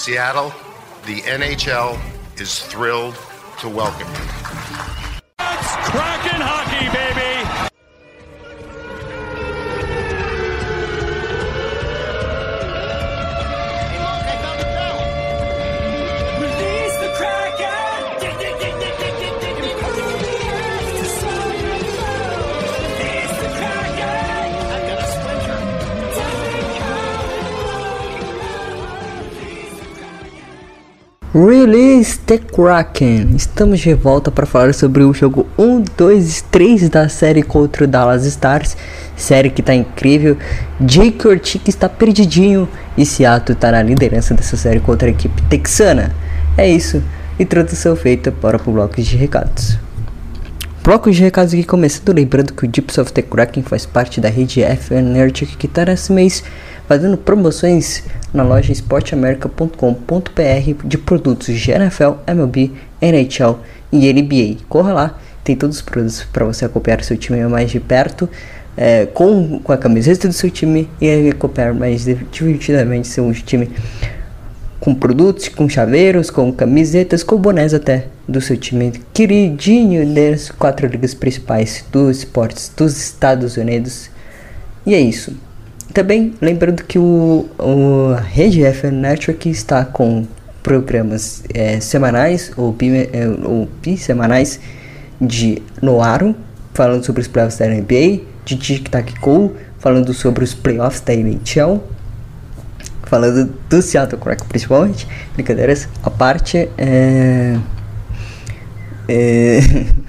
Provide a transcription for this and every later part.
Seattle, the NHL is thrilled to welcome you. It's Kraken hockey, Release the Kraken! Estamos de volta para falar sobre o jogo 1, 2 e 3 da série contra o Dallas Stars. Série que tá incrível. Jake Ortiz está perdidinho e Seattle tá na liderança dessa série contra a equipe texana. É isso. Introdução feita para o bloco de recados. Bloco de recados aqui começando, lembrando que o Dips of the Kraken faz parte da rede FN Nerd que está nesse mês fazendo promoções na loja esporteamerica.com.br de produtos de NFL, MLB, NHL e NBA. Corra lá, tem todos os produtos para você acompanhar seu time mais de perto, é, com, com a camiseta do seu time e acompanhar mais divertidamente seu time com produtos, com chaveiros, com camisetas, com bonés até do seu time queridinho das quatro ligas principais dos esportes dos Estados Unidos. E é isso. Também lembrando que o, o Rede FN Network está com programas é, semanais ou, bi, ou de Noaro, falando sobre os playoffs da NBA, de Tic Tac Go, falando sobre os playoffs da NHL, falando do Seattle Kraken principalmente, brincadeiras à parte, é, é,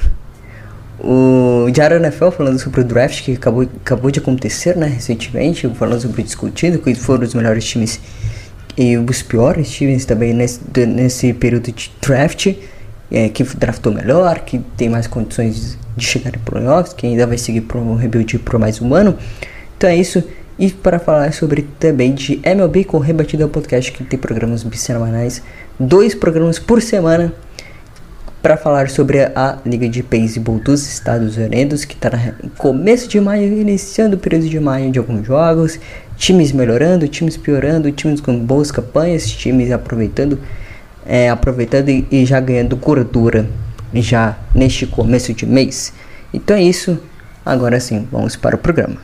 o Diário NFL falando sobre o draft que acabou, acabou de acontecer, né, recentemente, falando sobre discutindo quais foram os melhores times e os piores times também nesse, nesse período de draft, é, que draftou melhor, que tem mais condições de chegar em playoffs, que ainda vai seguir para um rebuild por mais um ano. Então é isso. E para falar sobre também de MLB com Rebatida Podcast, que tem programas bissemanais, dois programas por semana para falar sobre a Liga de Beisebol dos Estados Unidos, que está no começo de maio, iniciando o período de maio de alguns jogos, times melhorando, times piorando, times com boas campanhas, times aproveitando, é, aproveitando e, e já ganhando gordura já neste começo de mês. Então é isso. Agora sim, vamos para o programa.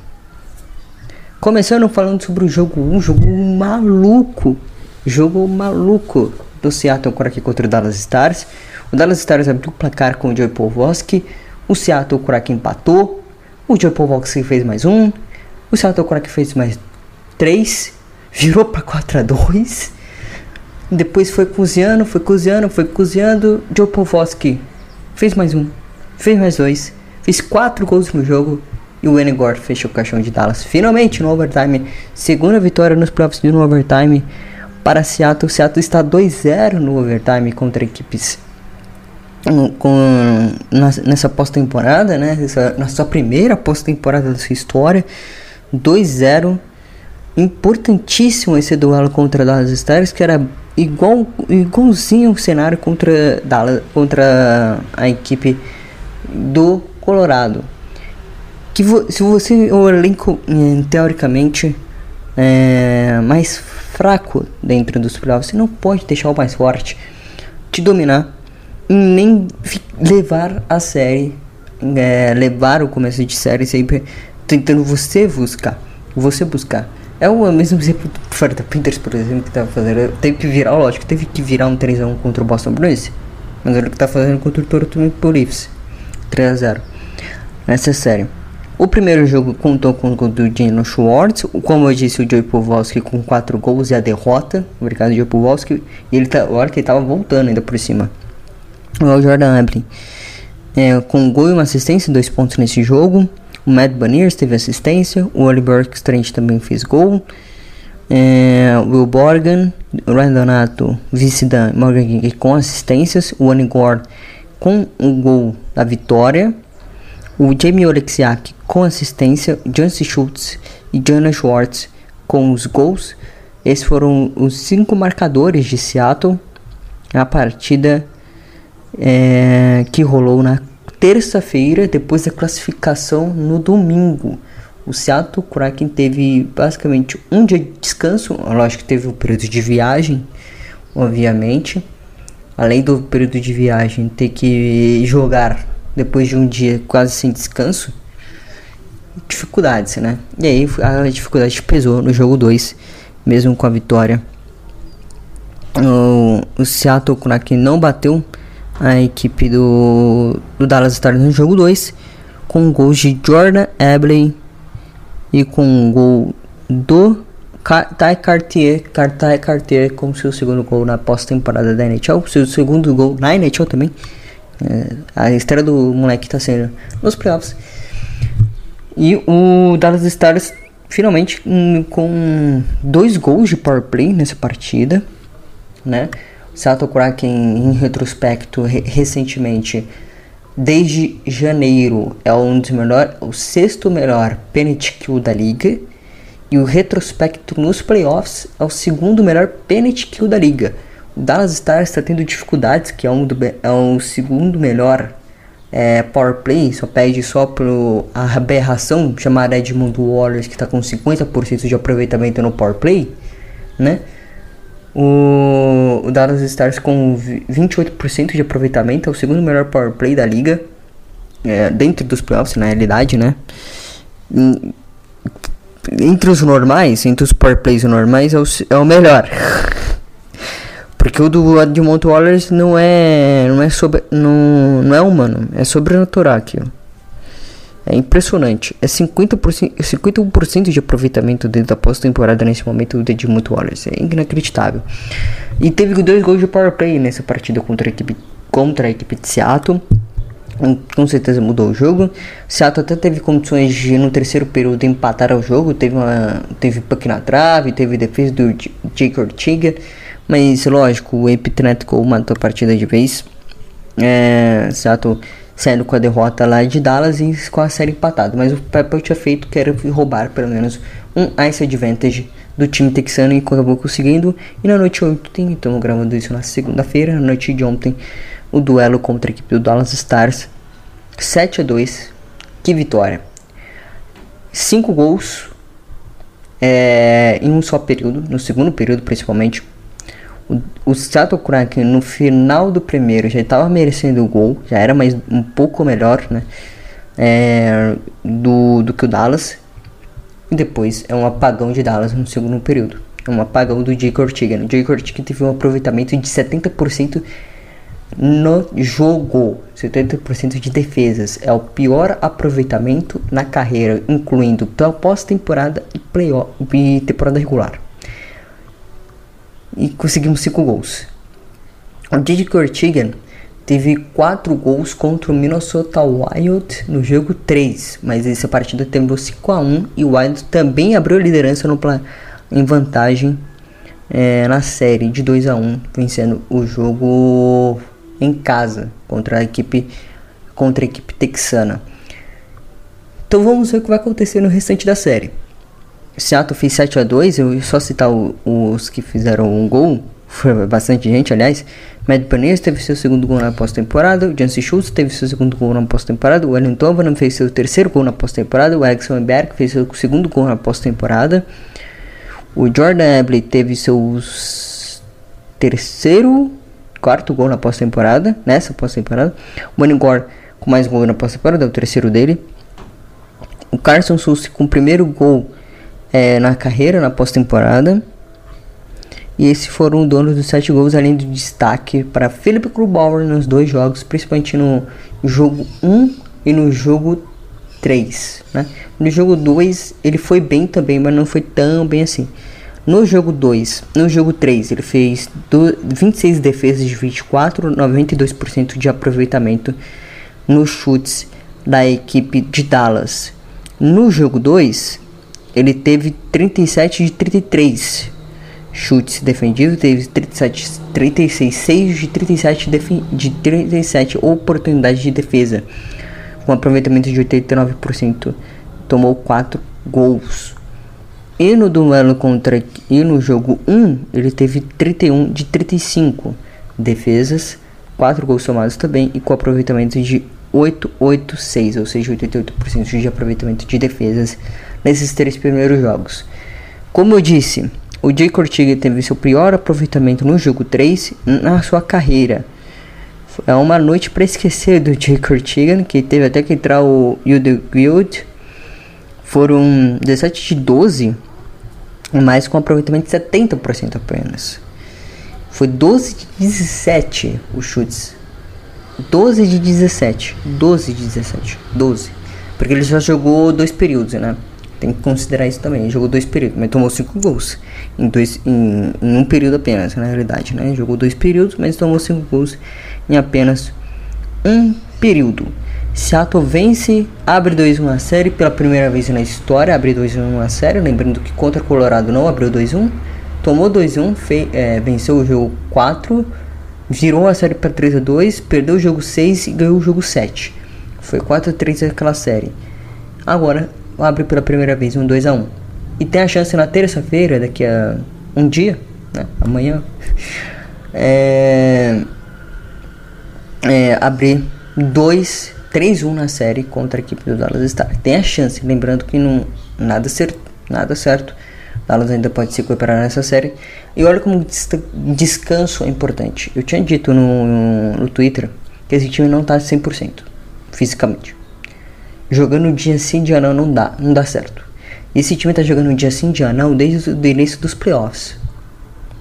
Começando falando sobre o jogo 1, um jogo maluco, jogo maluco do Seattle Kraken contra o Dallas Stars. O Dallas Stars abriu o placar com o Joey Polvoski. O Seattle Kraken empatou. O Joey Polvoski fez mais um. O Seattle Kraken fez mais três. Virou para 4 a 2 Depois foi cozinhando, foi cozinhando, foi cozinhando. Joey Polvoski fez mais um. Fez mais dois. Fez quatro gols no jogo. E o Enegor fechou o caixão de Dallas. Finalmente no overtime. Segunda vitória nos playoffs no overtime para Seattle. Seattle está 2-0 no overtime contra equipes com nessa pós-temporada, né? Essa, primeira pós-temporada da sua história, 2-0. Importantíssimo esse duelo contra Dallas Stars, que era igual igualzinho o cenário contra Dallas, contra a equipe do Colorado. Que vo, se você o elenco teoricamente é, mais fraco dentro dos playoffs, você não pode deixar o mais forte te dominar nem levar a série, é, levar o começo de série sempre tentando você buscar, você buscar. É o mesmo exemplo do Florida Panthers, por exemplo, que tava fazendo. Teve que virar, lógico, teve que virar um 3x1 contra o Boston Bruins. Mas olha o que tá fazendo contra o Toronto Maple Leafs. 3x0. Nessa série. O primeiro jogo contou com o gol do Dino Schwartz. Como eu disse, o Joey Powalski com 4 gols e a derrota. Obrigado, Joey Powalski. E ele tá, olha que ele tava voltando ainda por cima o Jordan Abraham é, com um gol e uma assistência, dois pontos nesse jogo. O Matt Baniers teve assistência, o Oliver Strange também fez gol. É, Will Borgan, Ryan Donato, vice da Morgan King com assistências. O Gore com o gol da vitória. O Jamie Oleksiak com assistência. Jancy Schultz e Jana Schwartz com os gols. Esses foram os cinco marcadores de Seattle. A partida é, que rolou na terça-feira, depois da classificação no domingo. O Seattle Kraken teve basicamente um dia de descanso, lógico que teve o um período de viagem, obviamente. Além do período de viagem, ter que jogar depois de um dia quase sem descanso. Dificuldades, né? E aí a dificuldade pesou no jogo 2, mesmo com a vitória. O, o Seattle Kraken não bateu a equipe do, do Dallas Stars no jogo 2, com gols de Jordan Abley e com gol do Ty Cartier, Ty Cartier como seu segundo gol na pós-temporada da NHL, seu segundo gol na NHL também. É, a estreia do moleque está sendo nos playoffs. E o Dallas Stars finalmente um, com dois gols de power play nessa partida, né? Seattle Kraken em retrospecto re recentemente desde janeiro é um dos melhores, o sexto melhor penalty kill da liga e o retrospecto nos playoffs é o segundo melhor penalty kill da liga. O Dallas Stars está tendo dificuldades, que é um do, é o segundo melhor é, power play, só pede só pro a aberração chamada Edmund Warriors que está com 50% de aproveitamento no power play, né? O, o Dallas Stars com 28% de aproveitamento é o segundo melhor power play da liga, é, dentro dos playoffs na realidade, né? entre os normais, entre os power plays normais, é o, é o melhor. Porque o do Edmont Wallace não é. não é sobre. não, não é humano, é sobrenatural aqui, ó. É impressionante. É 50%, 51% de aproveitamento dentro da pós-temporada nesse momento do Edmund Wallace. É inacreditável. E teve dois gols de power play nessa partida contra a equipe, contra a equipe de Seattle com certeza mudou o jogo. Seattle até teve condições de no terceiro período empatar o jogo, teve uma teve puck na trave, teve defesa do Jake Ortiga, mas lógico, o Epitretico matou a partida de vez. É, Seattle saindo com a derrota lá de Dallas e com a série empatada, mas o Pepper tinha feito que era roubar pelo menos um ice advantage do time texano e acabou conseguindo. E na noite ontem, estamos gravando isso na segunda-feira, na noite de ontem o duelo contra a equipe do Dallas Stars. 7 a 2. Que vitória. 5 gols é, em um só período, no segundo período principalmente. O, Seattle Kraken no final do primeiro já estava merecendo o gol, já era mais um pouco melhor né, é, do, do que o Dallas. E depois é um apagão de Dallas no segundo período. É um apagão do Jake Ortiga. O Jake Ortiga teve um aproveitamento de 70% no jogo, 70% de defesas. É o pior aproveitamento na carreira, incluindo pós-temporada e e temporada regular. E conseguimos 5 gols. O Didi Cortigan teve 4 gols contra o Minnesota Wild no jogo 3, mas essa partida terminou 5 a 1 e o Wild também abriu a liderança no em vantagem é, na série de 2 a 1, vencendo o jogo em casa contra a equipe contra a equipe texana. Então vamos ver o que vai acontecer no restante da série. Seattle fez 7 a 2 eu só citar o, os que fizeram um gol, foi bastante gente, aliás. Matt Paneas teve seu segundo gol na pós-temporada, o Jancy Schultz teve seu segundo gol na pós-temporada, o Wellington Tovanen fez seu terceiro gol na pós-temporada, o Berg fez seu segundo gol na pós-temporada, o Jordan Abley teve seu terceiro quarto gol na pós-temporada, nessa pós-temporada. O Manigor com mais gol na pós-temporada, é o terceiro dele. O Carson Sussi com o primeiro gol é, na carreira, na pós-temporada. E esses foram os donos dos sete gols, além do destaque para Philip Grubauer nos dois jogos, principalmente no jogo 1 e no jogo 3. Né? No jogo 2 ele foi bem também, mas não foi tão bem assim. No jogo 2, no jogo 3, ele fez 26 defesas de 24, 92% de aproveitamento nos chutes da equipe de Dallas. No jogo 2, ele teve 37 de 33 chutes defendidos, teve 37, 36, 6 de 37 de 37 oportunidades de defesa, com aproveitamento de 89%. Tomou 4 gols. E no duelo contra e no jogo 1, ele teve 31 de 35 defesas, 4 gols somados também e com aproveitamento de 886, ou seja, 88% de aproveitamento de defesas nesses três primeiros jogos. Como eu disse, o Jay Cortiga teve seu pior aproveitamento no jogo 3 na sua carreira. É uma noite para esquecer do Jay Cortigan, que teve até que entrar o Yude Guild. Foram 17 de 12, mas com aproveitamento de 70% apenas. Foi 12 de 17 os chutes. 12 de 17. 12 de 17. 12. Porque ele já jogou dois períodos, né? Tem que considerar isso também. Ele jogou dois períodos, mas tomou cinco gols. Em, dois, em, em um período apenas, na realidade, né? Jogou dois períodos, mas tomou cinco gols em apenas um período. Seattle vence, abre 2-1 a série pela primeira vez na história, abre 2-1 a série, lembrando que contra Colorado não abriu 2-1, tomou 2-1, é, venceu o jogo 4, virou a série para 3-2, perdeu o jogo 6 e ganhou o jogo 7. Foi 4-3 aquela série. Agora abre pela primeira vez um 2x1. E tem a chance na terça-feira, daqui a um dia, né, amanhã, é, é, abrir 2, 3-1 na série contra a equipe do Dallas Stars. Tem a chance, lembrando que não, nada, certo, nada certo. Dallas ainda pode se recuperar nessa série. E olha como descanso é importante. Eu tinha dito no, no Twitter que esse time não está 100% fisicamente. Jogando dia sim, dia não, não dá, não dá certo. Esse time está jogando dia sim, dia não desde o início dos playoffs.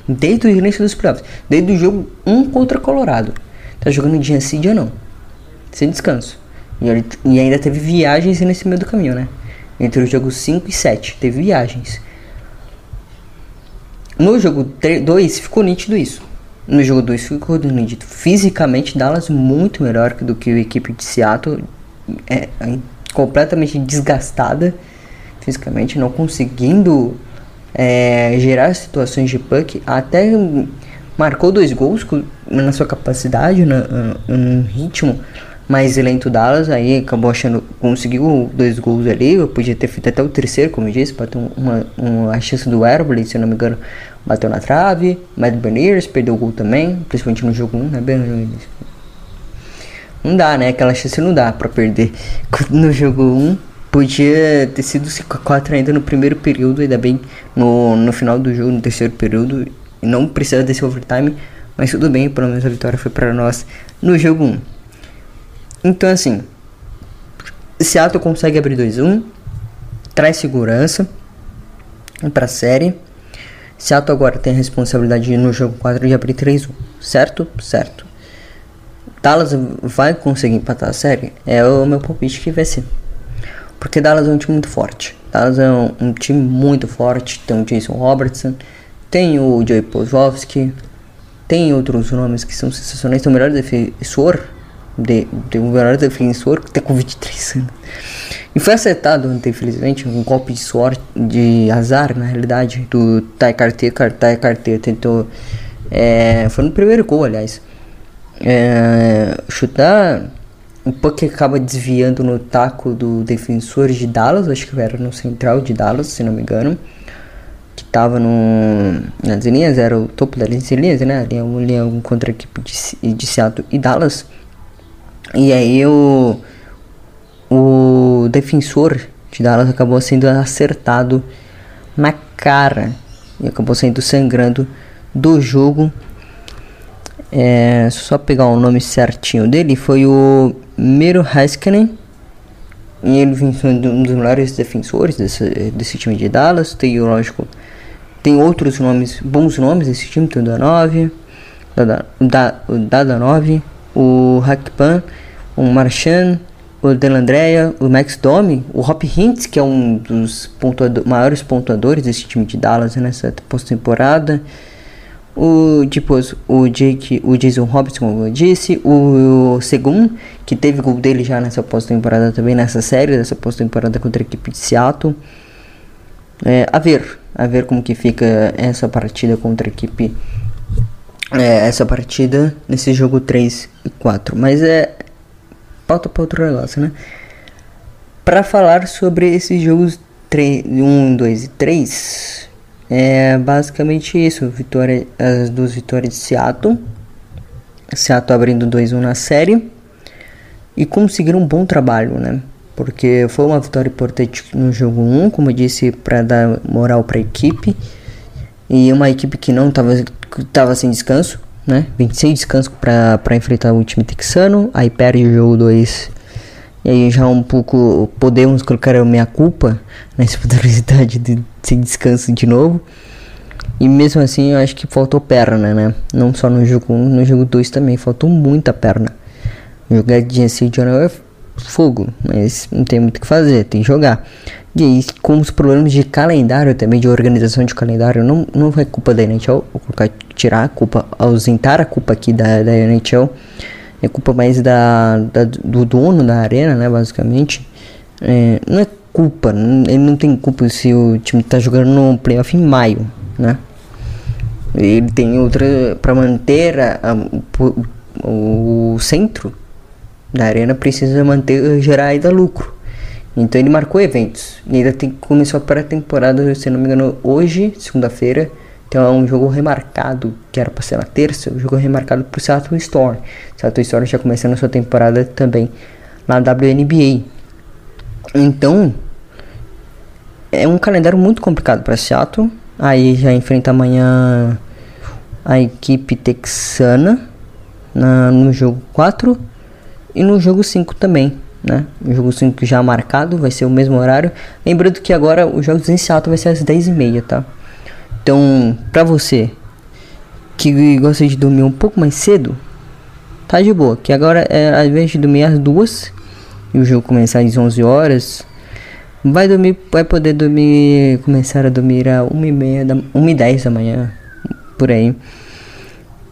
Desde o início dos playoffs. Desde o jogo 1 contra Colorado. Tá jogando dia sim, dia não. Sem descanso. E, ele, e ainda teve viagens nesse meio do caminho, né? Entre o jogo 5 e 7. Teve viagens. No jogo 2 ficou nítido isso. No jogo 2 ficou nítido. Fisicamente, Dallas muito melhor do que a equipe de Seattle. É completamente desgastada fisicamente, não conseguindo é, gerar situações de puck. Até marcou dois gols na sua capacidade, no, ritmo mais lento Dallas, aí acabou achando, conseguiu dois gols ali, eu podia ter feito até o terceiro, como eu disse, bateu uma, uma a chance do Airblade, se não me engano, bateu na trave, Mad Beniers perdeu o gol também, principalmente no jogo 1, né, Não dá, né, aquela chance não dá pra perder no jogo 1, podia ter sido 5x4 ainda no primeiro período, ainda bem no, no final do jogo, no terceiro período, e não precisa desse overtime, mas tudo bem, pelo menos a vitória foi para nós no jogo 1. Então, assim, Seattle consegue abrir 2-1, traz segurança para a série. Seattle agora tem a responsabilidade no jogo 4 de abrir 3-1, certo? Certo. Dallas vai conseguir empatar a série? É o meu palpite que vai ser. Porque Dallas é um time muito forte. Dallas é um, um time muito forte. Tem o Jason Robertson, tem o Joey Pozowski, tem outros nomes que são sensacionais. Tem o melhor defensor de, de melhor defensor que tem com 23 anos. E foi acertado infelizmente, um golpe de sorte, de azar, na realidade, do Tai Cartier. Tai Cartier tentou. É, foi no primeiro gol, aliás. É, chutar. O puck acaba desviando no taco do defensor de Dallas, acho que era no central de Dallas, se não me engano. Que tava no, nas linhas, era o topo das linhas, né? Ali é linha contra a equipe de, de Seattle e Dallas. E aí o, o defensor de Dallas acabou sendo acertado na cara e acabou saindo sangrando do jogo. É, só pegar o nome certinho dele, foi o Miro Heiskanen. E ele foi um dos melhores defensores desse, desse time de Dallas. Tem, lógico, tem outros nomes, bons nomes desse time, tem o Danov, o Dada 9, o Hackpan, o Marchand, o Delandrea, o Max Domi, o Hop Hintz, que é um dos pontuado maiores pontuadores desse time de Dallas nessa pós-temporada. O depois o Jake, o Jason Robinson, como eu disse, o, o que teve gol dele já nessa pós-temporada também nessa série, nessa pós-temporada contra a equipe de Seattle. É, a ver, a ver como que fica essa partida contra a equipe é, essa partida nesse jogo 3 e 4. Mas é pauta para outro negócio, né? Para falar sobre esses jogos 3, 1, 2 e 3, é basicamente isso. Vitória, as duas vitórias de Seattle. Seattle abrindo 2-1 na série. E conseguiram um bom trabalho, né? Porque foi uma vitória importante no jogo 1, como eu disse, para dar moral para a equipe. E uma equipe que não tava, tava sem descanso, né? 26 descanso para enfrentar o time texano. Aí perde o jogo 2. E aí já um pouco podemos colocar a minha culpa nessa possibilidade de sem descanso de novo. E mesmo assim eu acho que faltou perna, né? Não só no jogo 1, no jogo 2 também faltou muita perna. Jogar de Journal é fogo, mas não tem muito o que fazer, tem que jogar. E aí, com os problemas de calendário também, de organização de calendário, não, não foi culpa da NHL, vou colocar, tirar a culpa, ausentar a culpa aqui da, da NHL, é culpa mais da, da do dono da arena, né, basicamente. É, não é culpa, ele não tem culpa se o time tá jogando no playoff em maio, né. Ele tem outra, para manter a, a, o, o centro da arena precisa manter, gerar ainda lucro. Então ele marcou eventos. E ainda tem, começou a pré-temporada, se não me engano, hoje, segunda-feira, tem um jogo remarcado, que era para ser na terça, um jogo remarcado pro Seattle Storm. Seattle Storm já começando a sua temporada também na WNBA. Então, é um calendário muito complicado para Seattle. Aí já enfrenta amanhã a equipe texana na, no jogo 4 e no jogo 5 também né? O jogo 5 já marcado, vai ser o mesmo horário. Lembrando que agora os jogos em Seattle vai ser às 10h30, tá? Então, pra você que gosta de dormir um pouco mais cedo, tá de boa. Que agora, é, ao invés de dormir às 2 e o jogo começar às 11 horas, vai dormir, vai poder dormir, começar a dormir às 1h30 da 1h10 da manhã, por aí.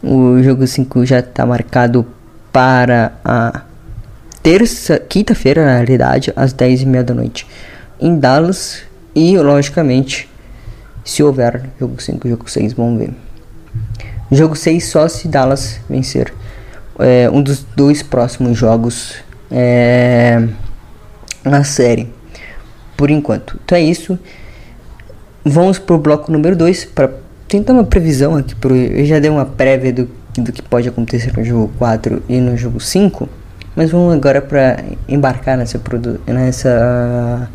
O jogo 5 já tá marcado para a terça, quinta-feira, na realidade, às 10 e meia da noite, em Dallas. E, logicamente, se houver jogo 5 jogo 6, vamos ver. Jogo 6 só se Dallas vencer. É, um dos dois próximos jogos é, na série. Por enquanto. Então é isso. Vamos pro bloco número 2 para tentar uma previsão aqui. Pro, eu já dei uma prévia do, do que pode acontecer no jogo 4 e no jogo 5. Mas vamos agora para embarcar nessa nessa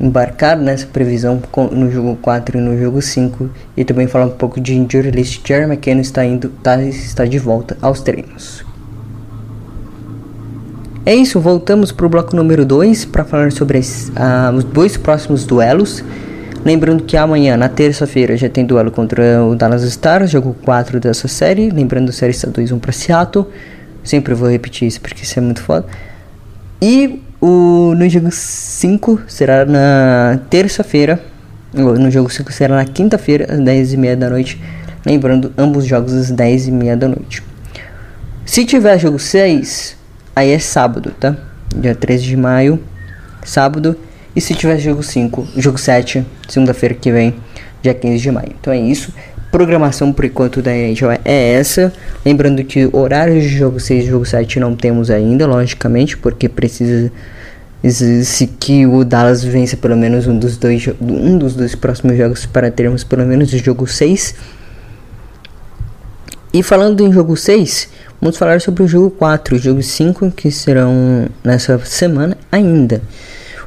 embarcar nessa previsão no jogo 4 e no jogo 5 e também falar um pouco de injury list. Jerry McKenna está indo tá, está de volta aos treinos. É isso, voltamos para o bloco número 2 para falar sobre as, uh, os dois próximos duelos. Lembrando que amanhã, na terça-feira, já tem duelo contra o Dallas Stars, jogo 4 dessa série. Lembrando, a série está 2-1 para Seattle. Sempre vou repetir isso porque isso é muito foda. E o, no jogo 5 será na terça-feira. No jogo 5 será na quinta-feira, às 10h30 da noite. Lembrando, ambos jogos às 10h30 da noite. Se tiver jogo 6, aí é sábado, tá? Dia 13 de maio, sábado. E se tiver jogo 5, jogo 7, segunda-feira que vem, dia 15 de maio. Então é isso programação por enquanto da NHL é essa. Lembrando que horários de jogo 6 e jogo 7 não temos ainda, logicamente, porque precisa se que o Dallas vença pelo menos um dos dois um dos dois próximos jogos para termos pelo menos o jogo 6. E falando em jogo 6, vamos falar sobre o jogo 4 e o jogo 5 que serão nessa semana ainda.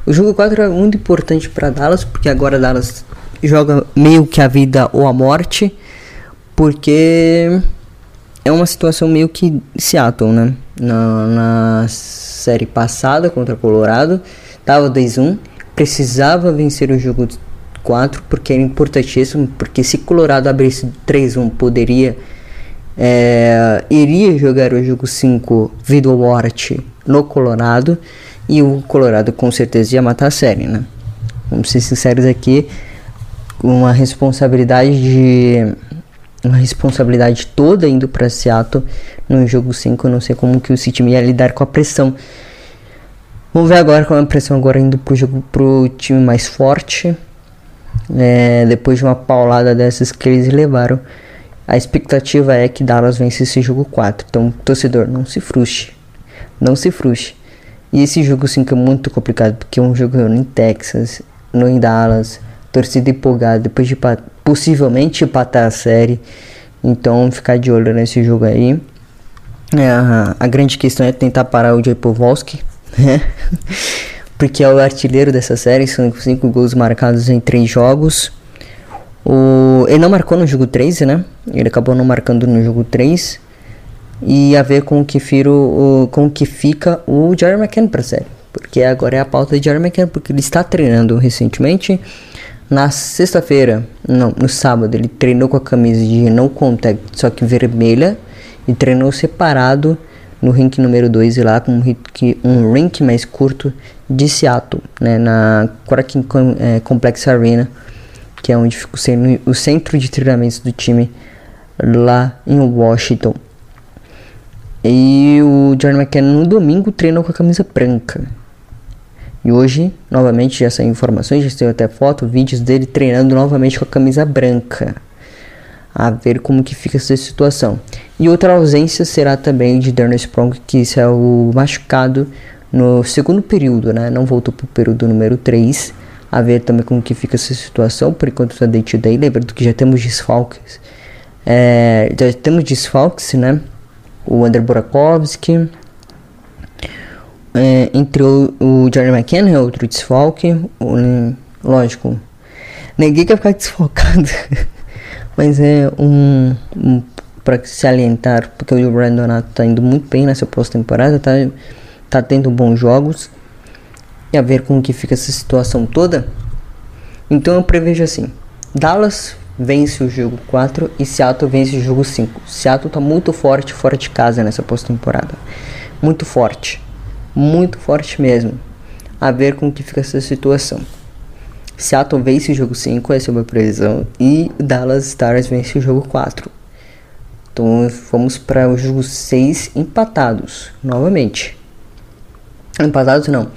O jogo 4 é muito importante para Dallas, porque agora Dallas joga meio que a vida ou a morte, porque é uma situação meio que Seattle, né? Na, na série passada contra Colorado, tava 2-1, precisava vencer o jogo 4 porque era importantíssimo, porque se Colorado abrisse 3-1 poderia é, iria jogar o jogo 5 vida ou morte no Colorado e o Colorado com certeza ia matar a série, né? Vamos ser sinceros aqui, uma responsabilidade de uma responsabilidade toda indo para Seattle no jogo 5, eu não sei como que o City ia lidar com a pressão. Vamos ver agora com a pressão agora indo pro jogo pro time mais forte. É, depois de uma paulada dessas que eles levaram, a expectativa é que Dallas vence esse jogo 4. Então, torcedor, não se frustre. Não se frustre. E esse jogo 5 é muito complicado, porque é um jogo em Texas, no em Dallas, torcida empolgada depois de possivelmente empatar a série. Então ficar de olho nesse jogo aí. É, a, grande questão é tentar parar o Jay né? Porque é o artilheiro dessa série, são 5 gols marcados em 3 jogos. O, ele não marcou no jogo 13, né? Ele acabou não marcando no jogo 3. E a ver com o que, firo, o, com o que fica o Jerry McCann pra série. Porque agora é a pauta de Jerry McCann, porque ele está treinando recentemente. Na sexta-feira, não, no sábado, ele treinou com a camisa de no contact, só que vermelha. E treinou separado no rink número 2 e lá com um rink, um rink mais curto de Seattle, né, na Kraken é, Complex Arena, que é onde fica o centro de treinamentos do time lá em Washington. E o Jordan McKenna no domingo treinou com a camisa branca. E hoje, novamente, já saiu informações, já saiu até foto, vídeos dele treinando novamente com a camisa branca. A ver como que fica essa situação. E outra ausência será também de Darnell Sprong, que saiu machucado no segundo período, né? Não voltou para o período número 3. A ver também como que fica essa situação, por enquanto está to day. Lembrando que já temos desfalques. É, já temos desfalques, né? O André Burakovsky, é, entre o, o Jerry McKenna, é outro desfalque. O, lógico, ninguém quer ficar desfalcado, mas é um, um para se alientar, porque o Brandon Donato tá indo muito bem nessa pós-temporada, tá, tá tendo bons jogos. E a ver como que fica essa situação toda. Então eu prevejo assim: Dallas vence o jogo 4 e Seattle vence o jogo 5. Seattle tá muito forte fora de casa nessa pós-temporada. Muito forte. Muito forte mesmo. A ver como que fica essa situação. Seattle vence o jogo 5, essa é a minha previsão. E Dallas Stars vence o jogo 4. Então vamos para o jogo 6 empatados novamente. Empatados não.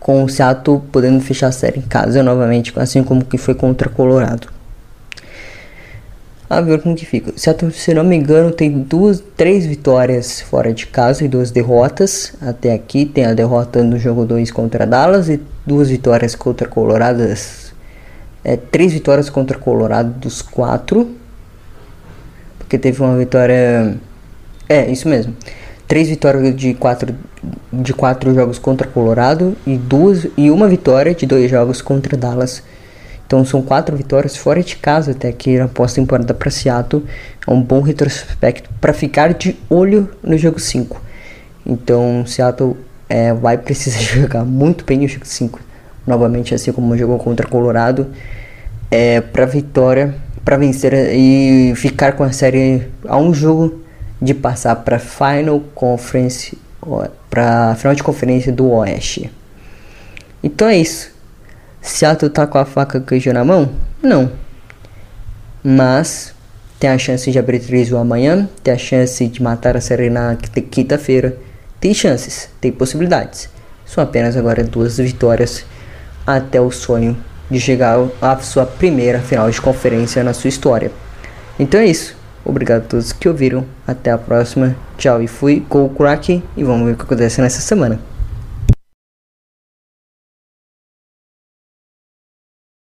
Com o Seattle podendo fechar a série em casa novamente, assim como que foi contra Colorado a ver como que fica. Seattle, se não me engano, tem duas, três vitórias fora de casa e duas derrotas. Até aqui tem a derrota no jogo 2 contra Dallas e duas vitórias contra Colorado. É, três vitórias contra Colorado dos quatro. Porque teve uma vitória. É, isso mesmo. Três vitórias de quatro, de quatro jogos contra Colorado e duas e uma vitória de dois jogos contra Dallas. Então são quatro vitórias fora de casa até aqui na pós-temporada para Seattle. É um bom retrospecto para ficar de olho no jogo 5. Então Seattle é, vai precisar jogar muito bem no jogo 5. Novamente, assim como jogou contra Colorado. É, para vitória, para vencer e ficar com a série a um jogo de passar para Final Conference, para final de conferência do Oeste. Então é isso. Seattle tá com a faca queijo na mão? Não. Mas tem a chance de abrir 3 amanhã, tem a chance de matar a série na quinta-feira. Tem chances, tem possibilidades. São apenas agora duas vitórias até o sonho de chegar à sua primeira final de conferência na sua história. Então é isso. Obrigado a todos que ouviram. Até a próxima. Tchau e fui. Go Crack. E vamos ver o que acontece nessa semana.